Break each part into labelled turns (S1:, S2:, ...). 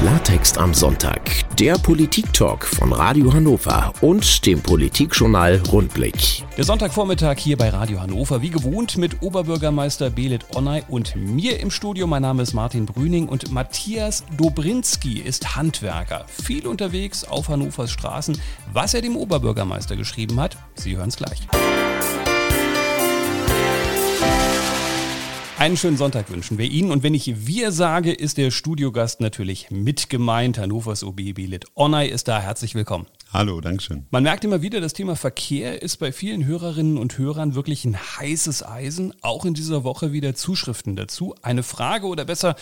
S1: Klartext am Sonntag, der Politik-Talk von Radio Hannover und dem Politikjournal Rundblick.
S2: Der Sonntagvormittag hier bei Radio Hannover, wie gewohnt mit Oberbürgermeister Belit Onay und mir im Studio. Mein Name ist Martin Brüning und Matthias Dobrinski ist Handwerker. Viel unterwegs auf Hannovers Straßen. Was er dem Oberbürgermeister geschrieben hat, Sie hören es gleich. Einen schönen Sonntag wünschen wir Ihnen. Und wenn ich wir sage, ist der Studiogast natürlich mit gemeint. Hannovers OB Belit Onay ist da. Herzlich willkommen.
S3: Hallo, Dankeschön.
S2: Man merkt immer wieder, das Thema Verkehr ist bei vielen Hörerinnen und Hörern wirklich ein heißes Eisen. Auch in dieser Woche wieder Zuschriften dazu. Eine Frage oder besser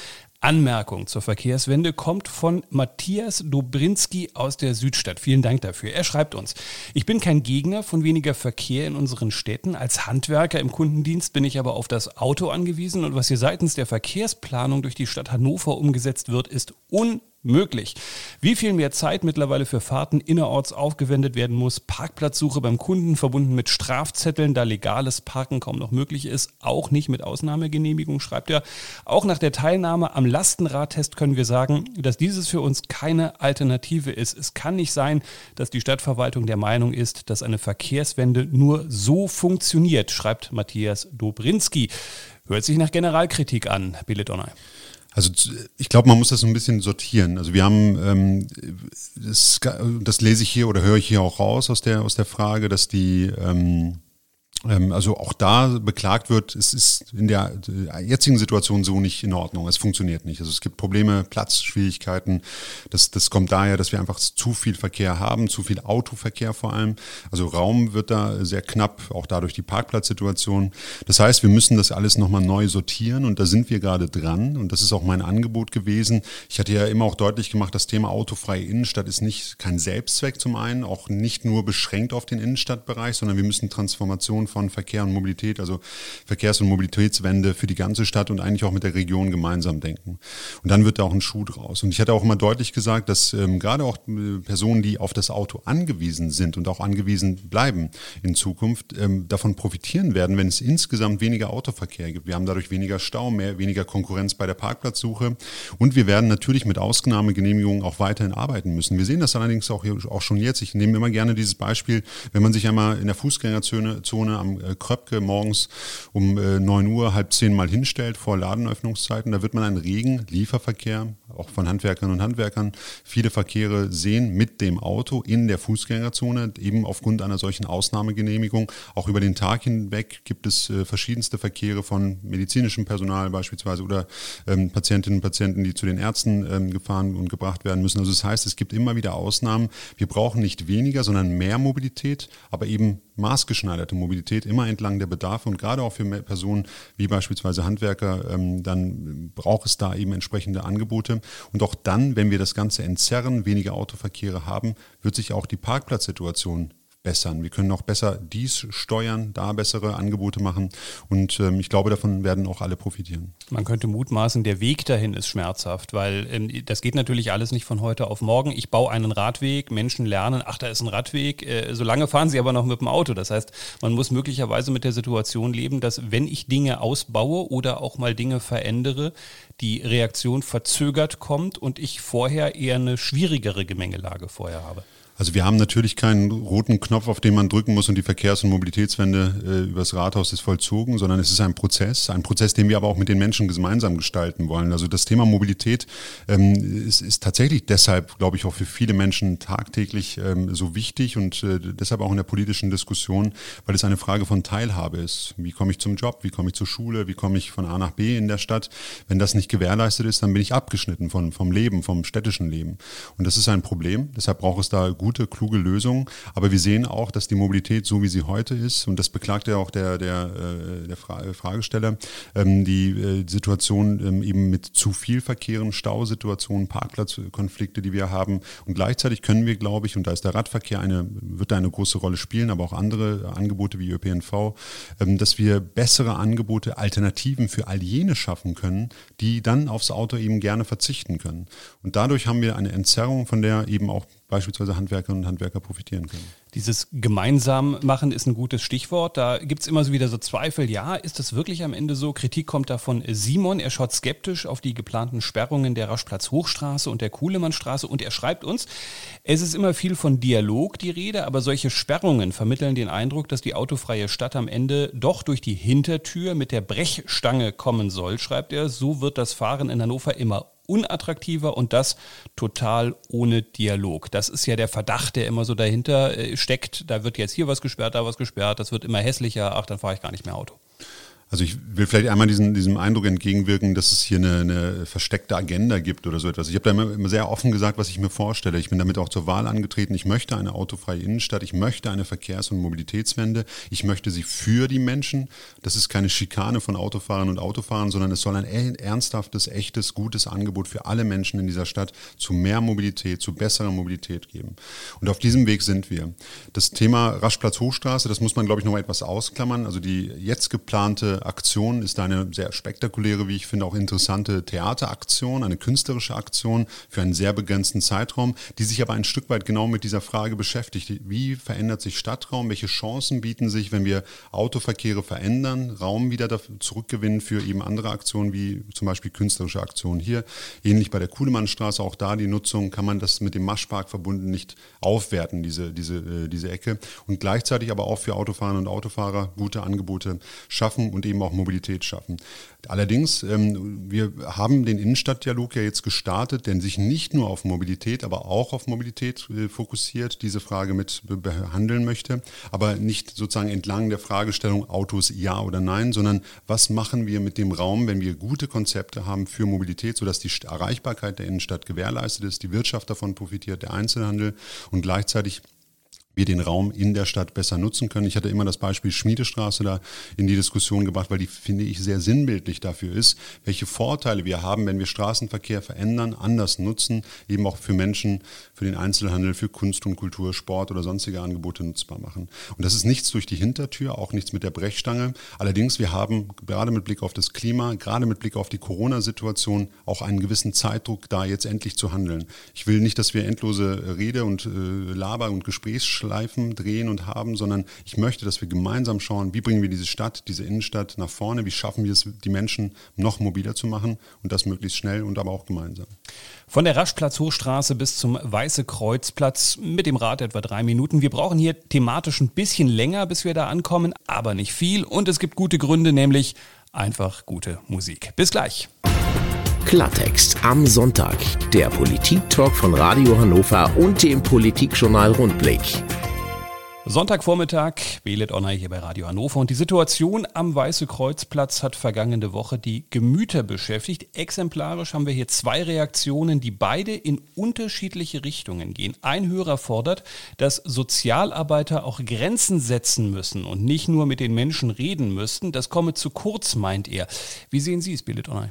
S2: Anmerkung zur Verkehrswende kommt von Matthias Dobrinski aus der Südstadt. Vielen Dank dafür. Er schreibt uns, ich bin kein Gegner von weniger Verkehr in unseren Städten. Als Handwerker im Kundendienst bin ich aber auf das Auto angewiesen und was hier seitens der Verkehrsplanung durch die Stadt Hannover umgesetzt wird, ist un möglich. Wie viel mehr Zeit mittlerweile für Fahrten innerorts aufgewendet werden muss, Parkplatzsuche beim Kunden verbunden mit Strafzetteln, da legales Parken kaum noch möglich ist, auch nicht mit Ausnahmegenehmigung, schreibt er. Auch nach der Teilnahme am Lastenradtest können wir sagen, dass dieses für uns keine Alternative ist. Es kann nicht sein, dass die Stadtverwaltung der Meinung ist, dass eine Verkehrswende nur so funktioniert, schreibt Matthias Dobrinski. Hört sich nach Generalkritik an, Billy Donner.
S3: Also ich glaube, man muss das so ein bisschen sortieren. Also wir haben, ähm, das, das lese ich hier oder höre ich hier auch raus aus der, aus der Frage, dass die ähm, also auch da beklagt wird, es ist in der jetzigen Situation so nicht in Ordnung. Es funktioniert nicht. Also es gibt Probleme, Platzschwierigkeiten. Das, das kommt daher, dass wir einfach zu viel Verkehr haben, zu viel Autoverkehr vor allem. Also Raum wird da sehr knapp, auch dadurch die Parkplatzsituation. Das heißt, wir müssen das alles nochmal neu sortieren und da sind wir gerade dran. Und das ist auch mein Angebot gewesen. Ich hatte ja immer auch deutlich gemacht, das Thema autofreie Innenstadt ist nicht kein Selbstzweck zum einen, auch nicht nur beschränkt auf den Innenstadtbereich, sondern wir müssen Transformation von Verkehr und Mobilität, also Verkehrs- und Mobilitätswende für die ganze Stadt und eigentlich auch mit der Region gemeinsam denken. Und dann wird da auch ein Schuh draus. Und ich hatte auch immer deutlich gesagt, dass ähm, gerade auch äh, Personen, die auf das Auto angewiesen sind und auch angewiesen bleiben in Zukunft, ähm, davon profitieren werden, wenn es insgesamt weniger Autoverkehr gibt. Wir haben dadurch weniger Stau, mehr, weniger Konkurrenz bei der Parkplatzsuche und wir werden natürlich mit Ausnahmegenehmigungen auch weiterhin arbeiten müssen. Wir sehen das allerdings auch, auch schon jetzt. Ich nehme immer gerne dieses Beispiel, wenn man sich einmal in der Fußgängerzone Zone am äh, Kröpke morgens um äh, 9 Uhr, halb zehn mal hinstellt vor Ladenöffnungszeiten. Da wird man einen regen Lieferverkehr, auch von Handwerkern und Handwerkern, viele Verkehre sehen mit dem Auto in der Fußgängerzone, eben aufgrund einer solchen Ausnahmegenehmigung. Auch über den Tag hinweg gibt es äh, verschiedenste Verkehre von medizinischem Personal beispielsweise oder ähm, Patientinnen und Patienten, die zu den Ärzten ähm, gefahren und gebracht werden müssen. Also das heißt, es gibt immer wieder Ausnahmen. Wir brauchen nicht weniger, sondern mehr Mobilität, aber eben maßgeschneiderte Mobilität immer entlang der Bedarfe und gerade auch für Personen wie beispielsweise Handwerker, ähm, dann braucht es da eben entsprechende Angebote. Und auch dann, wenn wir das Ganze entzerren, weniger Autoverkehre haben, wird sich auch die Parkplatzsituation bessern. Wir können auch besser dies steuern, da bessere Angebote machen und ähm, ich glaube, davon werden auch alle profitieren.
S2: Man könnte mutmaßen, der Weg dahin ist schmerzhaft, weil ähm, das geht natürlich alles nicht von heute auf morgen. Ich baue einen Radweg, Menschen lernen, ach, da ist ein Radweg, äh, solange fahren sie aber noch mit dem Auto. Das heißt, man muss möglicherweise mit der Situation leben, dass wenn ich Dinge ausbaue oder auch mal Dinge verändere, die Reaktion verzögert kommt und ich vorher eher eine schwierigere Gemengelage vorher habe.
S3: Also wir haben natürlich keinen roten Knopf, auf den man drücken muss und die Verkehrs- und Mobilitätswende äh, übers Rathaus ist vollzogen, sondern es ist ein Prozess, ein Prozess, den wir aber auch mit den Menschen gemeinsam gestalten wollen. Also das Thema Mobilität ähm, ist, ist tatsächlich deshalb, glaube ich, auch für viele Menschen tagtäglich ähm, so wichtig und äh, deshalb auch in der politischen Diskussion, weil es eine Frage von Teilhabe ist. Wie komme ich zum Job? Wie komme ich zur Schule? Wie komme ich von A nach B in der Stadt? Wenn das nicht gewährleistet ist, dann bin ich abgeschnitten von, vom Leben, vom städtischen Leben. Und das ist ein Problem. Deshalb braucht es da gute, kluge Lösungen. Aber wir sehen auch, dass die Mobilität, so wie sie heute ist, und das beklagt ja auch der, der, äh, der Fra Fragesteller, ähm, die äh, Situation ähm, eben mit zu viel Verkehren, Stausituationen, Parkplatzkonflikte, die wir haben. Und gleichzeitig können wir, glaube ich, und da ist der Radverkehr eine, wird da eine große Rolle spielen, aber auch andere Angebote wie ÖPNV, ähm, dass wir bessere Angebote, Alternativen für all jene schaffen können, die dann aufs Auto eben gerne verzichten können. Und dadurch haben wir eine Entzerrung, von der eben auch beispielsweise Handwerkerinnen und Handwerker profitieren können.
S2: Dieses gemeinsam machen ist ein gutes Stichwort. Da gibt es immer so wieder so Zweifel. Ja, ist das wirklich am Ende so? Kritik kommt da von Simon. Er schaut skeptisch auf die geplanten Sperrungen der Raschplatz-Hochstraße und der Kuhlemannstraße und er schreibt uns, es ist immer viel von Dialog die Rede, aber solche Sperrungen vermitteln den Eindruck, dass die autofreie Stadt am Ende doch durch die Hintertür mit der Brechstange kommen soll, schreibt er. So wird das Fahren in Hannover immer unattraktiver und das total ohne Dialog. Das ist ja der Verdacht, der immer so dahinter äh, steckt. Da wird jetzt hier was gesperrt, da was gesperrt, das wird immer hässlicher, ach, dann fahre ich gar nicht mehr Auto.
S3: Also ich will vielleicht einmal diesen, diesem Eindruck entgegenwirken, dass es hier eine, eine versteckte Agenda gibt oder so etwas. Ich habe da immer, immer, sehr offen gesagt, was ich mir vorstelle. Ich bin damit auch zur Wahl angetreten. Ich möchte eine autofreie Innenstadt. Ich möchte eine Verkehrs- und Mobilitätswende. Ich möchte sie für die Menschen. Das ist keine Schikane von Autofahrern und Autofahrern, sondern es soll ein ernsthaftes, echtes, gutes Angebot für alle Menschen in dieser Stadt zu mehr Mobilität, zu besserer Mobilität geben. Und auf diesem Weg sind wir. Das Thema Raschplatz Hochstraße, das muss man, glaube ich, noch mal etwas ausklammern. Also die jetzt geplante Aktion ist eine sehr spektakuläre, wie ich finde, auch interessante Theateraktion, eine künstlerische Aktion für einen sehr begrenzten Zeitraum, die sich aber ein Stück weit genau mit dieser Frage beschäftigt. Wie verändert sich Stadtraum? Welche Chancen bieten sich, wenn wir Autoverkehre verändern, Raum wieder zurückgewinnen für eben andere Aktionen, wie zum Beispiel künstlerische Aktionen hier. Ähnlich bei der Kuhlemannstraße, auch da die Nutzung, kann man das mit dem Maschpark verbunden nicht aufwerten, diese, diese, äh, diese Ecke. Und gleichzeitig aber auch für Autofahrer und Autofahrer gute Angebote schaffen und eben auch Mobilität schaffen. Allerdings, ähm, wir haben den Innenstadtdialog ja jetzt gestartet, der sich nicht nur auf Mobilität, aber auch auf Mobilität äh, fokussiert, diese Frage mit behandeln möchte, aber nicht sozusagen entlang der Fragestellung Autos ja oder nein, sondern was machen wir mit dem Raum, wenn wir gute Konzepte haben für Mobilität, sodass die Erreichbarkeit der Innenstadt gewährleistet ist, die Wirtschaft davon profitiert, der Einzelhandel und gleichzeitig wir den Raum in der Stadt besser nutzen können. Ich hatte immer das Beispiel Schmiedestraße da in die Diskussion gebracht, weil die, finde ich, sehr sinnbildlich dafür ist, welche Vorteile wir haben, wenn wir Straßenverkehr verändern, anders nutzen, eben auch für Menschen, für den Einzelhandel, für Kunst und Kultur, Sport oder sonstige Angebote nutzbar machen. Und das ist nichts durch die Hintertür, auch nichts mit der Brechstange. Allerdings, wir haben gerade mit Blick auf das Klima, gerade mit Blick auf die Corona-Situation auch einen gewissen Zeitdruck, da jetzt endlich zu handeln. Ich will nicht, dass wir endlose Rede und äh, Laber und Gesprächsschleifen Schleifen drehen und haben, sondern ich möchte, dass wir gemeinsam schauen, wie bringen wir diese Stadt, diese Innenstadt nach vorne, wie schaffen wir es, die Menschen noch mobiler zu machen und das möglichst schnell und aber auch gemeinsam.
S2: Von der Raschplatz-Hochstraße bis zum Weiße Kreuzplatz mit dem Rad etwa drei Minuten. Wir brauchen hier thematisch ein bisschen länger, bis wir da ankommen, aber nicht viel. Und es gibt gute Gründe, nämlich einfach gute Musik. Bis gleich.
S1: Klartext am Sonntag. Der Politik-Talk von Radio Hannover und dem Politikjournal Rundblick.
S2: Sonntagvormittag, Belet Onner hier bei Radio Hannover und die Situation am Weiße Kreuzplatz hat vergangene Woche die Gemüter beschäftigt. Exemplarisch haben wir hier zwei Reaktionen, die beide in unterschiedliche Richtungen gehen. Ein Hörer fordert, dass Sozialarbeiter auch Grenzen setzen müssen und nicht nur mit den Menschen reden müssten. Das komme zu kurz, meint er. Wie sehen Sie es, Belet Onay?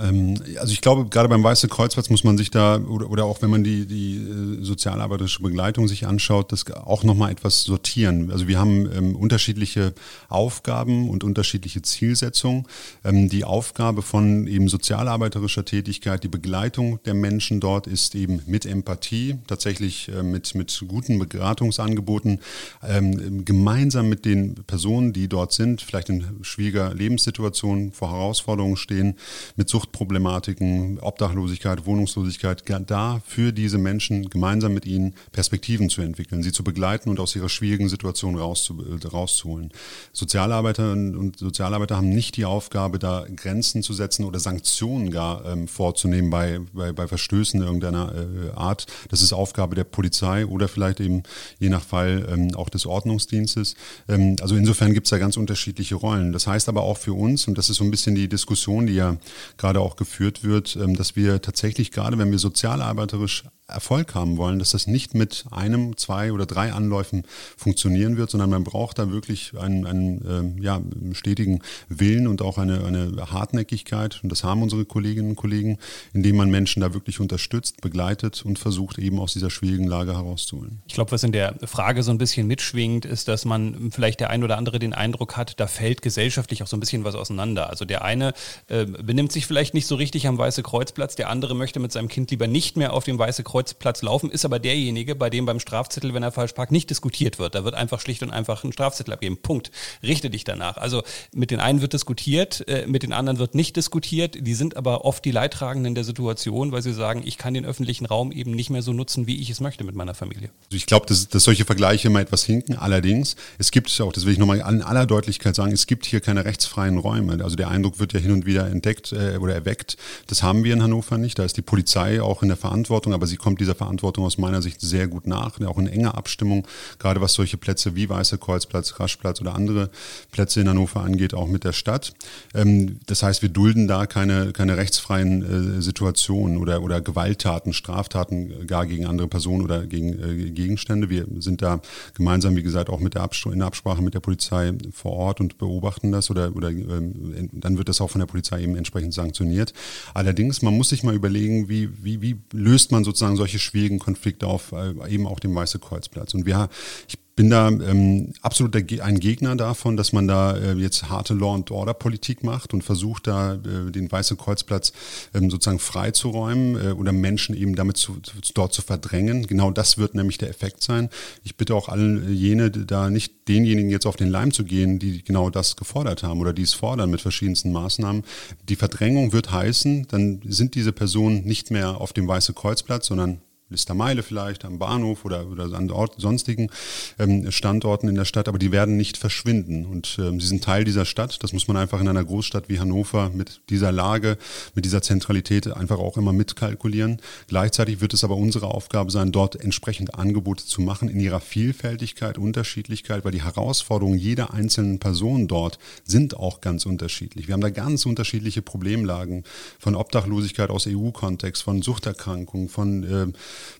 S3: Ähm, also ich glaube, gerade beim Weiße Kreuzplatz muss man sich da, oder, oder auch wenn man die, die äh, sozialarbeiterische Begleitung sich anschaut, das auch nochmal etwas sortieren. Also wir haben ähm, unterschiedliche Aufgaben und unterschiedliche Zielsetzungen. Ähm, die Aufgabe von eben sozialarbeiterischer Tätigkeit, die Begleitung der Menschen dort ist eben mit Empathie, tatsächlich äh, mit, mit guten Beratungsangeboten, ähm, gemeinsam mit den Personen, die dort sind, vielleicht in schwieriger Lebenssituation vor Herausforderungen stehen, mit Suchtproblematiken, Obdachlosigkeit, Wohnungslosigkeit, da für diese Menschen gemeinsam mit ihnen Perspektiven zu entwickeln, sie zu begleiten und aus ihrer schwierigen Situation rauszu, äh, rauszuholen. Sozialarbeiterinnen und Sozialarbeiter haben nicht die Aufgabe, da Grenzen zu setzen oder Sanktionen gar ähm, vorzunehmen bei, bei, bei Verstößen irgendeiner äh, Art. Das ist Aufgabe der Polizei oder vielleicht eben je nach Fall ähm, auch des Ordnungsdienstes. Ähm, also insofern gibt es da ganz unterschiedliche Rollen. Das heißt aber auch für uns, und das ist so ein bisschen die Diskussion, die ja gerade auch geführt wird, ähm, dass wir tatsächlich gerade, wenn wir sozialarbeiterisch Erfolg haben wollen, dass das nicht mit einem, zwei oder drei Anläufen funktionieren wird, sondern man braucht da wirklich einen, einen äh, ja, stetigen Willen und auch eine, eine Hartnäckigkeit. Und das haben unsere Kolleginnen und Kollegen, indem man Menschen da wirklich unterstützt, begleitet und versucht, eben aus dieser schwierigen Lage herauszuholen.
S2: Ich glaube, was in der Frage so ein bisschen mitschwingt, ist, dass man vielleicht der ein oder andere den Eindruck hat, da fällt gesellschaftlich auch so ein bisschen was auseinander. Also der eine äh, benimmt sich vielleicht nicht so richtig am Weiße Kreuzplatz, der andere möchte mit seinem Kind lieber nicht mehr auf dem Weiße Kreuzplatz Kreuzplatz laufen, ist aber derjenige, bei dem beim Strafzettel, wenn er falsch parkt, nicht diskutiert wird. Da wird einfach schlicht und einfach ein Strafzettel abgeben. Punkt. Richte dich danach. Also mit den einen wird diskutiert, äh, mit den anderen wird nicht diskutiert. Die sind aber oft die Leidtragenden der Situation, weil sie sagen, ich kann den öffentlichen Raum eben nicht mehr so nutzen, wie ich es möchte mit meiner Familie.
S3: Also ich glaube, dass, dass solche Vergleiche immer etwas hinken. Allerdings, es gibt auch, das will ich nochmal in aller Deutlichkeit sagen, es gibt hier keine rechtsfreien Räume. Also der Eindruck wird ja hin und wieder entdeckt äh, oder erweckt. Das haben wir in Hannover nicht. Da ist die Polizei auch in der Verantwortung, aber sie kommt dieser Verantwortung aus meiner Sicht sehr gut nach. Auch in enger Abstimmung, gerade was solche Plätze wie Weiße Kreuzplatz, Raschplatz oder andere Plätze in Hannover angeht, auch mit der Stadt. Ähm, das heißt, wir dulden da keine, keine rechtsfreien äh, Situationen oder, oder Gewalttaten, Straftaten gar gegen andere Personen oder gegen äh, Gegenstände. Wir sind da gemeinsam, wie gesagt, auch mit der Abs in Absprache mit der Polizei vor Ort und beobachten das oder, oder ähm, dann wird das auch von der Polizei eben entsprechend sanktioniert. Allerdings, man muss sich mal überlegen, wie, wie, wie löst man sozusagen solche schwierigen Konflikte auf, äh, eben auch dem Weiße Kreuzplatz. Und wir, ich bin da ähm, absolut ein Gegner davon, dass man da äh, jetzt harte Law and Order Politik macht und versucht da äh, den Weißen Kreuzplatz ähm, sozusagen freizuräumen äh, oder Menschen eben damit zu, zu, dort zu verdrängen. Genau das wird nämlich der Effekt sein. Ich bitte auch alle jene, da nicht denjenigen jetzt auf den Leim zu gehen, die genau das gefordert haben oder die es fordern mit verschiedensten Maßnahmen. Die Verdrängung wird heißen, dann sind diese Personen nicht mehr auf dem Weißen Kreuzplatz, sondern Listermeile vielleicht, am Bahnhof oder, oder an Ort, sonstigen ähm, Standorten in der Stadt, aber die werden nicht verschwinden. Und ähm, sie sind Teil dieser Stadt. Das muss man einfach in einer Großstadt wie Hannover mit dieser Lage, mit dieser Zentralität einfach auch immer mitkalkulieren. Gleichzeitig wird es aber unsere Aufgabe sein, dort entsprechend Angebote zu machen in ihrer Vielfältigkeit, Unterschiedlichkeit, weil die Herausforderungen jeder einzelnen Person dort sind auch ganz unterschiedlich. Wir haben da ganz unterschiedliche Problemlagen von Obdachlosigkeit aus EU-Kontext, von Suchterkrankungen, von äh,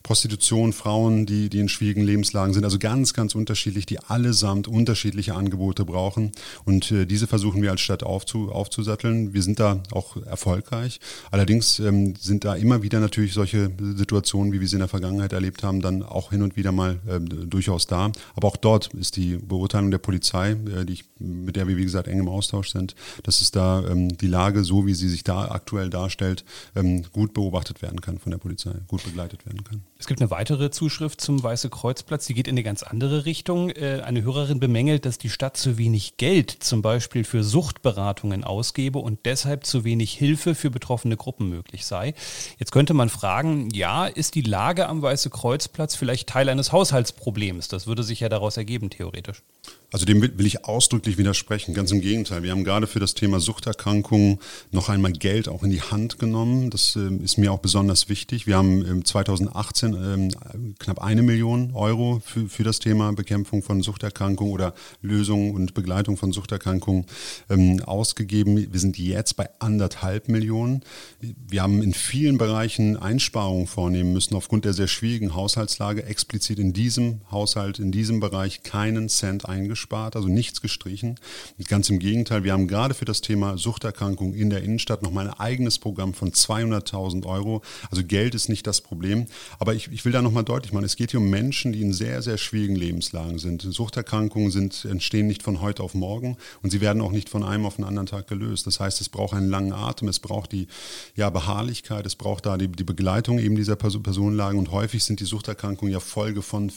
S3: Prostitution, Frauen, die, die in schwierigen Lebenslagen sind. Also ganz, ganz unterschiedlich, die allesamt unterschiedliche Angebote brauchen. Und äh, diese versuchen wir als Stadt aufzu, aufzusatteln. Wir sind da auch erfolgreich. Allerdings ähm, sind da immer wieder natürlich solche Situationen, wie wir sie in der Vergangenheit erlebt haben, dann auch hin und wieder mal äh, durchaus da. Aber auch dort ist die Beurteilung der Polizei, äh, die ich, mit der wir, wie gesagt, eng im Austausch sind, dass es da ähm, die Lage, so wie sie sich da aktuell darstellt, ähm, gut beobachtet werden kann von der Polizei, gut begleitet werden kann kann.
S2: Es gibt eine weitere Zuschrift zum Weiße Kreuzplatz, die geht in eine ganz andere Richtung. Äh, eine Hörerin bemängelt, dass die Stadt zu wenig Geld zum Beispiel für Suchtberatungen ausgebe und deshalb zu wenig Hilfe für betroffene Gruppen möglich sei. Jetzt könnte man fragen, ja, ist die Lage am Weiße Kreuzplatz vielleicht Teil eines Haushaltsproblems? Das würde sich ja daraus ergeben, theoretisch.
S3: Also dem will ich ausdrücklich widersprechen. Ganz im Gegenteil. Wir haben gerade für das Thema Suchterkrankungen noch einmal Geld auch in die Hand genommen. Das äh, ist mir auch besonders wichtig. Wir haben 2018 ähm, knapp eine Million Euro für, für das Thema Bekämpfung von Suchterkrankungen oder Lösung und Begleitung von Suchterkrankungen ähm, ausgegeben. Wir sind jetzt bei anderthalb Millionen. Wir haben in vielen Bereichen Einsparungen vornehmen müssen aufgrund der sehr schwierigen Haushaltslage. Explizit in diesem Haushalt, in diesem Bereich keinen Cent eingeschränkt gespart, also nichts gestrichen. Ganz im Gegenteil, wir haben gerade für das Thema Suchterkrankung in der Innenstadt nochmal ein eigenes Programm von 200.000 Euro. Also Geld ist nicht das Problem. Aber ich, ich will da nochmal deutlich machen, es geht hier um Menschen, die in sehr, sehr schwierigen Lebenslagen sind. Suchterkrankungen sind, entstehen nicht von heute auf morgen und sie werden auch nicht von einem auf den anderen Tag gelöst. Das heißt, es braucht einen langen Atem, es braucht die ja, Beharrlichkeit, es braucht da die, die Begleitung eben dieser Personenlagen und häufig sind die Suchterkrankungen ja Folge von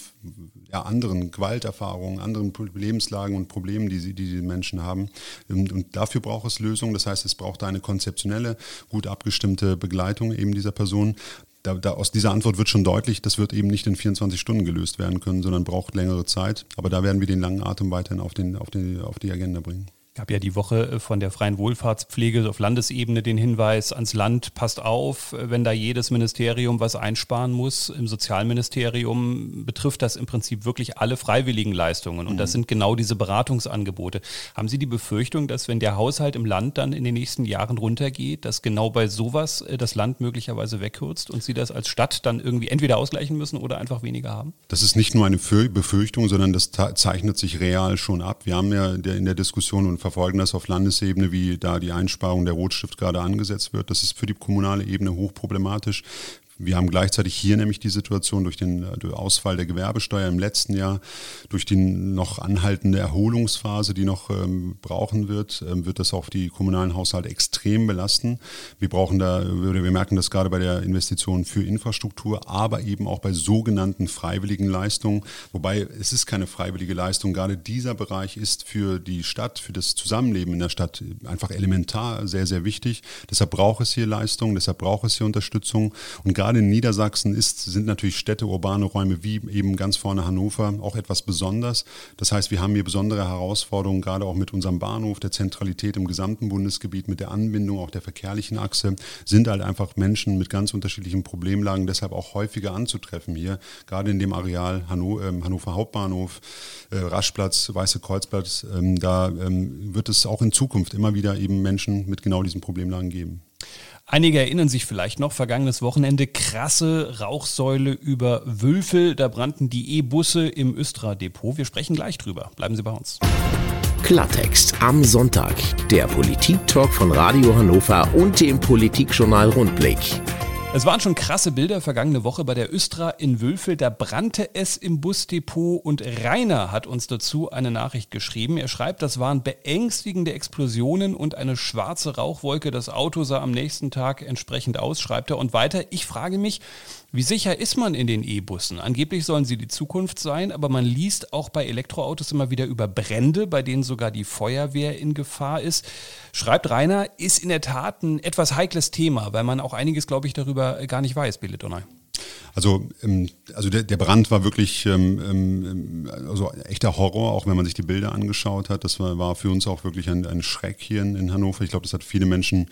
S3: ja, anderen Gewalterfahrungen, anderen Lebenslagen und Problemen, die, sie, die die Menschen haben. Und, und dafür braucht es Lösungen. Das heißt, es braucht eine konzeptionelle, gut abgestimmte Begleitung eben dieser Person. Da, da, aus dieser Antwort wird schon deutlich, das wird eben nicht in 24 Stunden gelöst werden können, sondern braucht längere Zeit. Aber da werden wir den langen Atem weiterhin auf, den, auf, den, auf die Agenda bringen
S2: gab ja die Woche äh, von der freien Wohlfahrtspflege auf Landesebene den Hinweis ans Land, passt auf, äh, wenn da jedes Ministerium was einsparen muss. Im Sozialministerium betrifft das im Prinzip wirklich alle freiwilligen Leistungen. Und das mhm. sind genau diese Beratungsangebote. Haben Sie die Befürchtung, dass wenn der Haushalt im Land dann in den nächsten Jahren runtergeht, dass genau bei sowas äh, das Land möglicherweise wegkürzt und Sie das als Stadt dann irgendwie entweder ausgleichen müssen oder einfach weniger haben?
S3: Das ist nicht nur eine Befürchtung, sondern das zeichnet sich real schon ab. Wir haben ja in der Diskussion und verfolgen das auf Landesebene, wie da die Einsparung der Rotstift gerade angesetzt wird. Das ist für die kommunale Ebene hochproblematisch. Wir haben gleichzeitig hier nämlich die Situation durch den durch Ausfall der Gewerbesteuer im letzten Jahr, durch die noch anhaltende Erholungsphase, die noch ähm, brauchen wird, ähm, wird das auch die kommunalen Haushalte extrem belasten. Wir brauchen da, wir merken das gerade bei der Investition für Infrastruktur, aber eben auch bei sogenannten freiwilligen Leistungen. Wobei es ist keine freiwillige Leistung. Gerade dieser Bereich ist für die Stadt, für das Zusammenleben in der Stadt einfach elementar sehr, sehr wichtig. Deshalb braucht es hier Leistungen, deshalb braucht es hier Unterstützung. Und gerade in Niedersachsen ist, sind natürlich Städte, urbane Räume wie eben ganz vorne Hannover auch etwas besonders. Das heißt, wir haben hier besondere Herausforderungen, gerade auch mit unserem Bahnhof, der Zentralität im gesamten Bundesgebiet, mit der Anbindung auch der verkehrlichen Achse, sind halt einfach Menschen mit ganz unterschiedlichen Problemlagen deshalb auch häufiger anzutreffen hier, gerade in dem Areal Hannover, äh, Hannover Hauptbahnhof, äh, Raschplatz, Weiße Kreuzplatz. Ähm, da ähm, wird es auch in Zukunft immer wieder eben Menschen mit genau diesen Problemlagen geben.
S2: Einige erinnern sich vielleicht noch, vergangenes Wochenende krasse Rauchsäule über Wülfel. Da brannten die E-Busse im Östra-Depot. Wir sprechen gleich drüber. Bleiben Sie bei uns.
S1: Klartext am Sonntag. Der Politik-Talk von Radio Hannover und dem Politikjournal Rundblick.
S2: Es waren schon krasse Bilder vergangene Woche bei der Östra in Wülfel. Da brannte es im Busdepot und Rainer hat uns dazu eine Nachricht geschrieben. Er schreibt, das waren beängstigende Explosionen und eine schwarze Rauchwolke. Das Auto sah am nächsten Tag entsprechend aus, schreibt er. Und weiter, ich frage mich, wie sicher ist man in den E-Bussen? Angeblich sollen sie die Zukunft sein, aber man liest auch bei Elektroautos immer wieder über Brände, bei denen sogar die Feuerwehr in Gefahr ist. Schreibt Rainer, ist in der Tat ein etwas heikles Thema, weil man auch einiges, glaube ich, darüber gar nicht weiß, Billy Donner.
S3: Also, ähm, also der, der Brand war wirklich ähm, ähm, also echter Horror, auch wenn man sich die Bilder angeschaut hat. Das war, war für uns auch wirklich ein, ein Schreck hier in, in Hannover. Ich glaube, das hat viele Menschen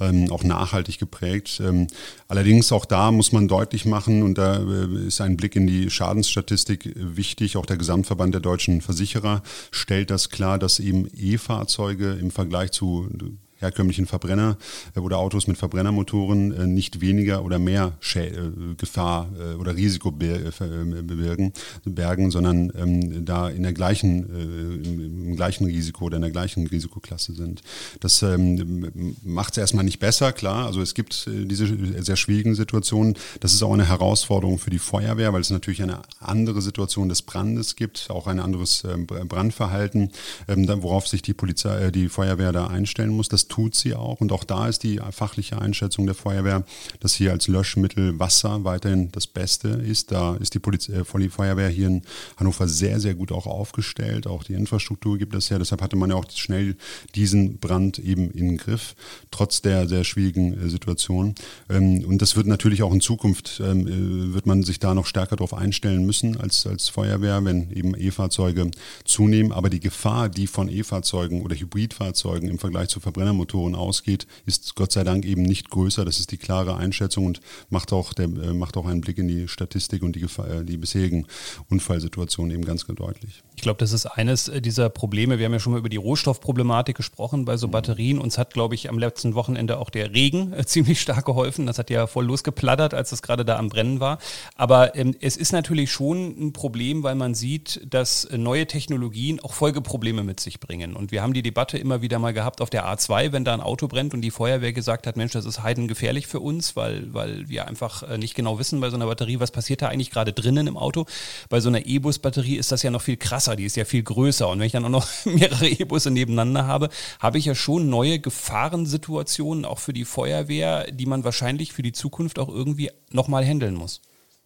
S3: ähm, auch nachhaltig geprägt. Ähm, allerdings auch da muss man deutlich machen, und da äh, ist ein Blick in die Schadensstatistik wichtig. Auch der Gesamtverband der deutschen Versicherer stellt das klar, dass eben E-Fahrzeuge im Vergleich zu herkömmlichen Verbrenner äh, oder Autos mit Verbrennermotoren äh, nicht weniger oder mehr äh, Gefahr oder Risiko bewirken, bergen, sondern ähm, da in der gleichen, im, gleichen Risiko oder in der gleichen Risikoklasse sind. Das ähm, macht es erstmal nicht besser, klar. Also es gibt diese sehr schwierigen Situationen. Das ist auch eine Herausforderung für die Feuerwehr, weil es natürlich eine andere Situation des Brandes gibt, auch ein anderes ähm, Brandverhalten, worauf sich die Polizei, die Feuerwehr da einstellen muss. Das tut sie auch. Und auch da ist die fachliche Einschätzung der Feuerwehr, dass hier als Löschmittel Wasser weiterhin das Beste ist. Da ist die, Poliz äh, die Feuerwehr hier in Hannover sehr, sehr gut auch aufgestellt. Auch die Infrastruktur gibt es ja. Deshalb hatte man ja auch schnell diesen Brand eben in den Griff, trotz der sehr schwierigen äh, Situation. Ähm, und das wird natürlich auch in Zukunft, ähm, äh, wird man sich da noch stärker darauf einstellen müssen als, als Feuerwehr, wenn eben E-Fahrzeuge zunehmen. Aber die Gefahr, die von E-Fahrzeugen oder Hybridfahrzeugen im Vergleich zu Verbrenner Motoren ausgeht, ist Gott sei Dank eben nicht größer. Das ist die klare Einschätzung und macht auch, der, äh, macht auch einen Blick in die Statistik und die, äh, die bisherigen Unfallsituationen eben ganz deutlich.
S2: Ich glaube, das ist eines äh, dieser Probleme. Wir haben ja schon mal über die Rohstoffproblematik gesprochen bei so mhm. Batterien. Uns hat, glaube ich, am letzten Wochenende auch der Regen ziemlich stark geholfen. Das hat ja voll losgeplattert, als das gerade da am Brennen war. Aber ähm, es ist natürlich schon ein Problem, weil man sieht, dass neue Technologien auch Folgeprobleme mit sich bringen. Und wir haben die Debatte immer wieder mal gehabt auf der A2, wenn da ein Auto brennt und die Feuerwehr gesagt hat, Mensch, das ist heidengefährlich für uns, weil, weil wir einfach äh, nicht genau wissen bei so einer Batterie, was passiert da eigentlich gerade drinnen im Auto. Bei so einer E-Bus-Batterie ist das ja noch viel krasser, die ist ja viel größer. Und wenn ich dann auch noch mehrere E-Busse nebeneinander habe, habe ich ja schon neue Gefahrensituationen auch für die Feuerwehr, die man wahrscheinlich für die Zukunft auch irgendwie nochmal handeln muss.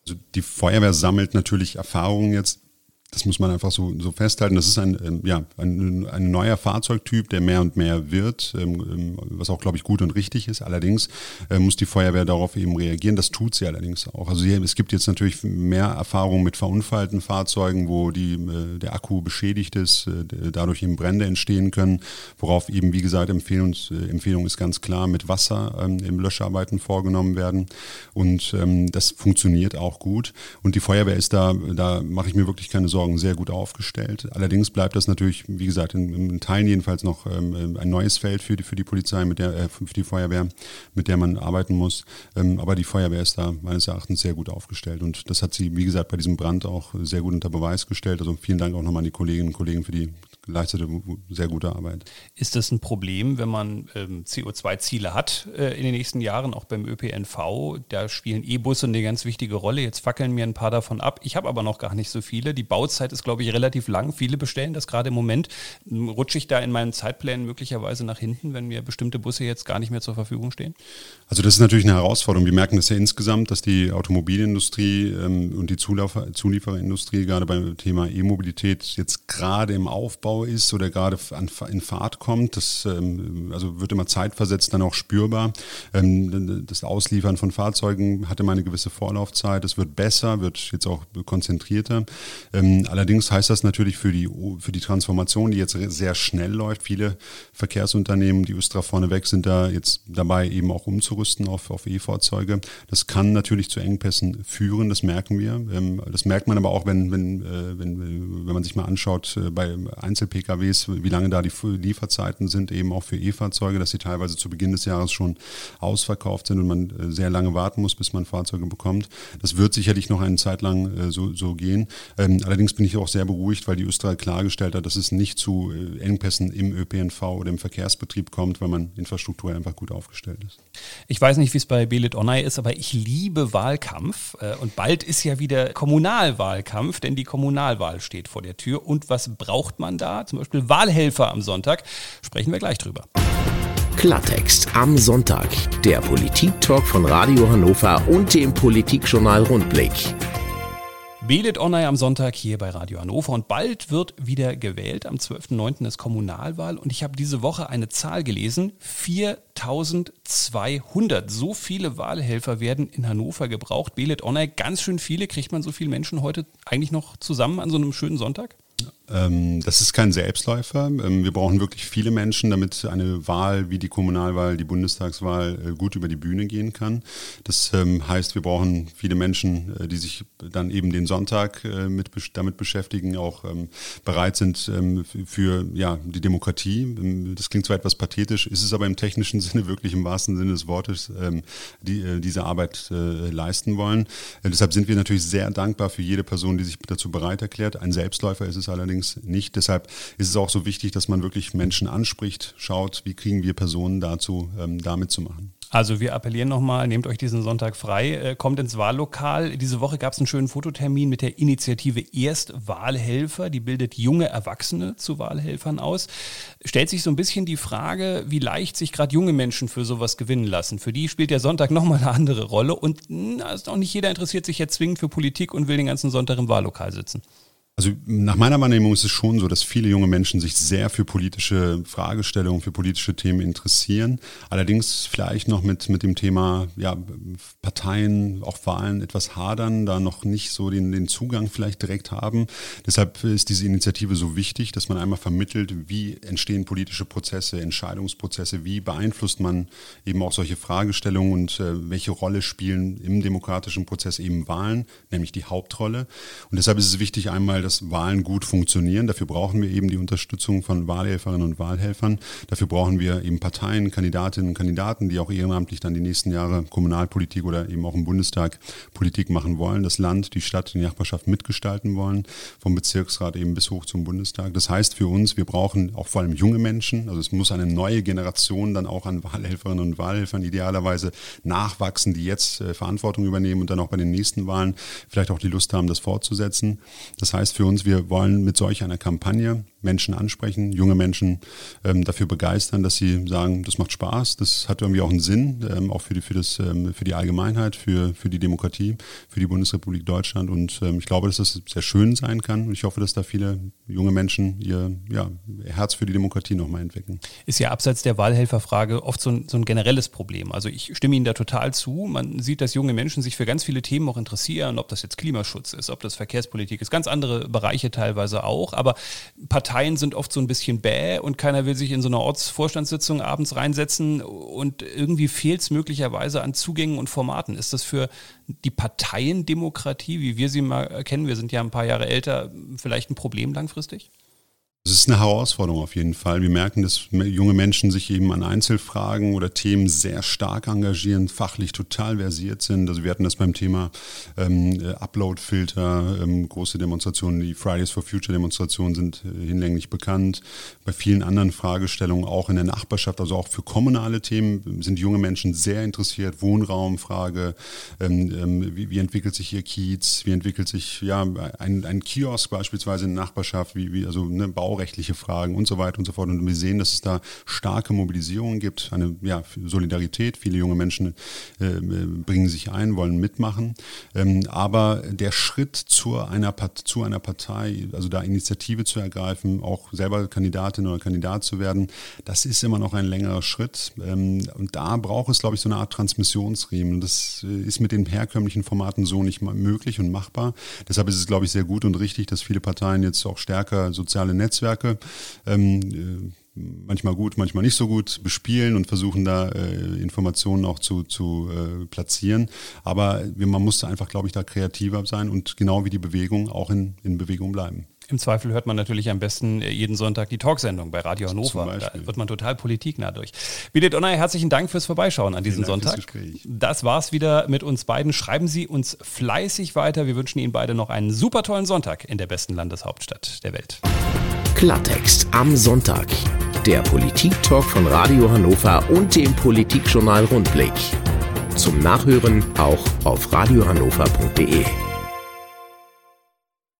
S3: Also die Feuerwehr sammelt natürlich Erfahrungen jetzt das muss man einfach so, so festhalten. Das ist ein, ähm, ja, ein, ein neuer Fahrzeugtyp, der mehr und mehr wird, ähm, ähm, was auch, glaube ich, gut und richtig ist. Allerdings äh, muss die Feuerwehr darauf eben reagieren. Das tut sie allerdings auch. Also hier, es gibt jetzt natürlich mehr Erfahrungen mit verunfallten Fahrzeugen, wo die, äh, der Akku beschädigt ist, äh, dadurch eben Brände entstehen können, worauf eben, wie gesagt, Empfehlung, Empfehlung ist ganz klar, mit Wasser im Löscharbeiten vorgenommen werden. Und das funktioniert auch gut. Und die Feuerwehr ist da, da mache ich mir wirklich keine Sorgen Sorgen sehr gut aufgestellt. Allerdings bleibt das natürlich, wie gesagt, in, in Teilen jedenfalls noch ähm, ein neues Feld für die, für die Polizei, mit der, äh, für die Feuerwehr, mit der man arbeiten muss. Ähm, aber die Feuerwehr ist da meines Erachtens sehr gut aufgestellt. Und das hat sie, wie gesagt, bei diesem Brand auch sehr gut unter Beweis gestellt. Also vielen Dank auch nochmal an die Kolleginnen und Kollegen für die leistet sehr gute Arbeit.
S2: Ist das ein Problem, wenn man ähm, CO2-Ziele hat äh, in den nächsten Jahren, auch beim ÖPNV? Da spielen E-Busse eine ganz wichtige Rolle. Jetzt fackeln mir ein paar davon ab. Ich habe aber noch gar nicht so viele. Die Bauzeit ist, glaube ich, relativ lang. Viele bestellen das gerade im Moment. Rutsche ich da in meinen Zeitplänen möglicherweise nach hinten, wenn mir bestimmte Busse jetzt gar nicht mehr zur Verfügung stehen?
S3: Also das ist natürlich eine Herausforderung. Wir merken das ja insgesamt, dass die Automobilindustrie ähm, und die Zuliefer Zulieferindustrie gerade beim Thema E-Mobilität jetzt gerade im Aufbau ist oder gerade in Fahrt kommt. Das ähm, also wird immer zeitversetzt dann auch spürbar. Ähm, das Ausliefern von Fahrzeugen hat immer eine gewisse Vorlaufzeit. Es wird besser, wird jetzt auch konzentrierter. Ähm, allerdings heißt das natürlich für die, für die Transformation, die jetzt sehr schnell läuft. Viele Verkehrsunternehmen, die Östra vorneweg sind da jetzt dabei eben auch umzurüsten auf, auf E-Fahrzeuge. Das kann natürlich zu Engpässen führen, das merken wir. Das merkt man aber auch, wenn, wenn, äh, wenn, wenn man sich mal anschaut äh, bei Einzel-PKWs, wie lange da die Lieferzeiten sind, eben auch für E-Fahrzeuge, dass sie teilweise zu Beginn des Jahres schon ausverkauft sind und man äh, sehr lange warten muss, bis man Fahrzeuge bekommt. Das wird sicherlich noch eine Zeit lang so, so gehen. Ähm, allerdings bin ich auch sehr beruhigt, weil die Österreich klargestellt hat, dass es nicht zu Engpässen im ÖPNV oder im Verkehrsbetrieb kommt, weil man infrastrukturell einfach gut aufgestellt ist.
S2: Ich weiß nicht, wie es bei Belit Onay ist, aber ich liebe Wahlkampf und bald ist ja wieder Kommunalwahlkampf, denn die Kommunalwahl steht vor der Tür. Und was braucht man da? Zum Beispiel Wahlhelfer am Sonntag. Sprechen wir gleich drüber.
S1: Klartext am Sonntag. Der Politik-Talk von Radio Hannover und dem Politikjournal Rundblick.
S2: Belet Online am Sonntag hier bei Radio Hannover und bald wird wieder gewählt. Am 12.09. ist Kommunalwahl und ich habe diese Woche eine Zahl gelesen. 4200. So viele Wahlhelfer werden in Hannover gebraucht. Belet Online, ganz schön viele. Kriegt man so viele Menschen heute eigentlich noch zusammen an so einem schönen Sonntag?
S3: Ähm, das ist kein Selbstläufer. Ähm, wir brauchen wirklich viele Menschen, damit eine Wahl wie die Kommunalwahl, die Bundestagswahl äh, gut über die Bühne gehen kann. Das ähm, heißt, wir brauchen viele Menschen, äh, die sich dann eben den Sonntag äh, mit, damit beschäftigen, auch bereit sind für ja, die Demokratie. Das klingt zwar etwas pathetisch, ist es aber im technischen Sinne wirklich im wahrsten Sinne des Wortes, die diese Arbeit leisten wollen. Deshalb sind wir natürlich sehr dankbar für jede Person, die sich dazu bereit erklärt. Ein Selbstläufer ist es allerdings nicht. Deshalb ist es auch so wichtig, dass man wirklich Menschen anspricht, schaut, wie kriegen wir Personen dazu, ähm, da mitzumachen.
S2: Also wir appellieren nochmal, nehmt euch diesen Sonntag frei, äh, kommt ins Wahllokal. Diese Woche gab es einen schönen Fototermin mit der Initiative Erstwahlhelfer. Die bildet junge Erwachsene zu Wahlhelfern aus. Stellt sich so ein bisschen die Frage, wie leicht sich gerade junge Menschen für sowas gewinnen lassen. Für die spielt der Sonntag nochmal eine andere Rolle. Und na, ist auch nicht jeder interessiert sich jetzt zwingend für Politik und will den ganzen Sonntag im Wahllokal sitzen.
S3: Also nach meiner Wahrnehmung ist es schon so, dass viele junge Menschen sich sehr für politische Fragestellungen, für politische Themen interessieren. Allerdings vielleicht noch mit, mit dem Thema ja, Parteien, auch Wahlen etwas hadern, da noch nicht so den, den Zugang vielleicht direkt haben. Deshalb ist diese Initiative so wichtig, dass man einmal vermittelt, wie entstehen politische Prozesse, Entscheidungsprozesse, wie beeinflusst man eben auch solche Fragestellungen und äh, welche Rolle spielen im demokratischen Prozess eben Wahlen, nämlich die Hauptrolle. Und deshalb ist es wichtig, einmal dass Wahlen gut funktionieren. Dafür brauchen wir eben die Unterstützung von Wahlhelferinnen und Wahlhelfern. Dafür brauchen wir eben Parteien, Kandidatinnen und Kandidaten, die auch ehrenamtlich dann die nächsten Jahre Kommunalpolitik oder eben auch im Bundestag Politik machen wollen, das Land, die Stadt, die Nachbarschaft mitgestalten wollen, vom Bezirksrat eben bis hoch zum Bundestag. Das heißt für uns, wir brauchen auch vor allem junge Menschen. Also es muss eine neue Generation dann auch an Wahlhelferinnen und Wahlhelfern idealerweise nachwachsen, die jetzt äh, Verantwortung übernehmen und dann auch bei den nächsten Wahlen vielleicht auch die Lust haben, das fortzusetzen. Das heißt für uns, wir wollen mit solch einer Kampagne Menschen ansprechen, junge Menschen ähm, dafür begeistern, dass sie sagen, das macht Spaß, das hat irgendwie auch einen Sinn, ähm, auch für die, für, das, ähm, für die Allgemeinheit, für, für die Demokratie, für die Bundesrepublik Deutschland. Und ähm, ich glaube, dass das sehr schön sein kann. Und ich hoffe, dass da viele junge Menschen ihr ja, Herz für die Demokratie nochmal entwickeln.
S2: Ist ja abseits der Wahlhelferfrage oft so ein, so ein generelles Problem. Also ich stimme Ihnen da total zu. Man sieht, dass junge Menschen sich für ganz viele Themen auch interessieren, ob das jetzt Klimaschutz ist, ob das Verkehrspolitik ist, ganz andere Bereiche teilweise auch. Aber Parteien Parteien sind oft so ein bisschen bäh und keiner will sich in so eine Ortsvorstandssitzung abends reinsetzen und irgendwie fehlt es möglicherweise an Zugängen und Formaten. Ist das für die Parteiendemokratie, wie wir sie mal kennen, wir sind ja ein paar Jahre älter, vielleicht ein Problem langfristig?
S3: Es ist eine Herausforderung auf jeden Fall. Wir merken, dass junge Menschen sich eben an Einzelfragen oder Themen sehr stark engagieren, fachlich total versiert sind. Also wir hatten das beim Thema ähm, äh, Upload-Filter, ähm, große Demonstrationen, die Fridays for Future Demonstrationen sind äh, hinlänglich bekannt. Bei vielen anderen Fragestellungen, auch in der Nachbarschaft, also auch für kommunale Themen, sind junge Menschen sehr interessiert. Wohnraumfrage, ähm, ähm wie, wie, entwickelt sich ihr Kiez, wie entwickelt sich ja ein, ein Kiosk beispielsweise in der Nachbarschaft, wie, wie also ne, Bau baurechtliche Fragen und so weiter und so fort. Und wir sehen, dass es da starke Mobilisierungen gibt, eine ja, Solidarität. Viele junge Menschen äh, bringen sich ein, wollen mitmachen. Ähm, aber der Schritt zu einer, zu einer Partei, also da Initiative zu ergreifen, auch selber Kandidatin oder Kandidat zu werden, das ist immer noch ein längerer Schritt. Ähm, und da braucht es, glaube ich, so eine Art Transmissionsriemen. Das äh, ist mit den herkömmlichen Formaten so nicht möglich und machbar. Deshalb ist es, glaube ich, sehr gut und richtig, dass viele Parteien jetzt auch stärker soziale Netzwerke Netzwerke. Ähm, äh, manchmal gut, manchmal nicht so gut bespielen und versuchen da äh, Informationen auch zu, zu äh, platzieren. Aber man muss einfach, glaube ich, da kreativer sein und genau wie die Bewegung auch in, in Bewegung bleiben.
S2: Im Zweifel hört man natürlich am besten äh, jeden Sonntag die Talksendung bei Radio Hannover. Da wird man total politiknah durch. Bietet Donner, herzlichen Dank fürs Vorbeischauen an diesem Sonntag. Das war's wieder mit uns beiden. Schreiben Sie uns fleißig weiter. Wir wünschen Ihnen beide noch einen super tollen Sonntag in der besten Landeshauptstadt der Welt.
S1: Klartext am Sonntag. Der Politik-Talk von Radio Hannover und dem Politikjournal Rundblick. Zum Nachhören auch auf radiohannover.de.